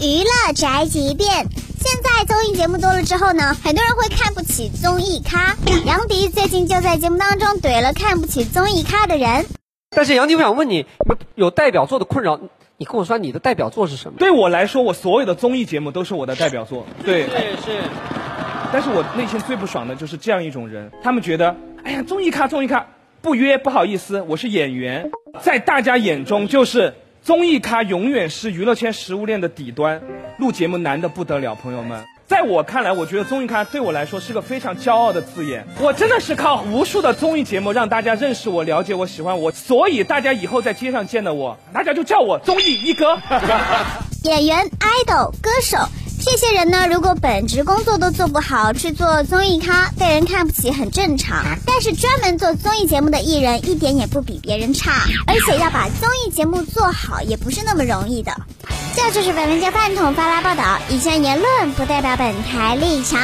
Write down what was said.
娱乐宅急便。现在综艺节目多了之后呢，很多人会看不起综艺咖。杨迪最近就在节目当中怼了看不起综艺咖的人。但是杨迪，我想问你，有有代表作的困扰，你跟我说你的代表作是什么？对我来说，我所有的综艺节目都是我的代表作。对，是。但是我内心最不爽的就是这样一种人，他们觉得，哎呀，综艺咖，综艺咖，不约不好意思，我是演员，在大家眼中就是综艺咖，永远是娱乐圈食物链的底端，录节目难的不得了，朋友们。在我看来，我觉得综艺咖对我来说是个非常骄傲的字眼。我真的是靠无数的综艺节目让大家认识我、了解我、喜欢我，所以大家以后在街上见到我，大家就叫我综艺一哥。演员、idol、歌手。这些人呢，如果本职工作都做不好，去做综艺咖，被人看不起很正常。但是专门做综艺节目的艺人，一点也不比别人差，而且要把综艺节目做好，也不是那么容易的。这就是本文家饭桶发来报道，以上言论不代表本台立场。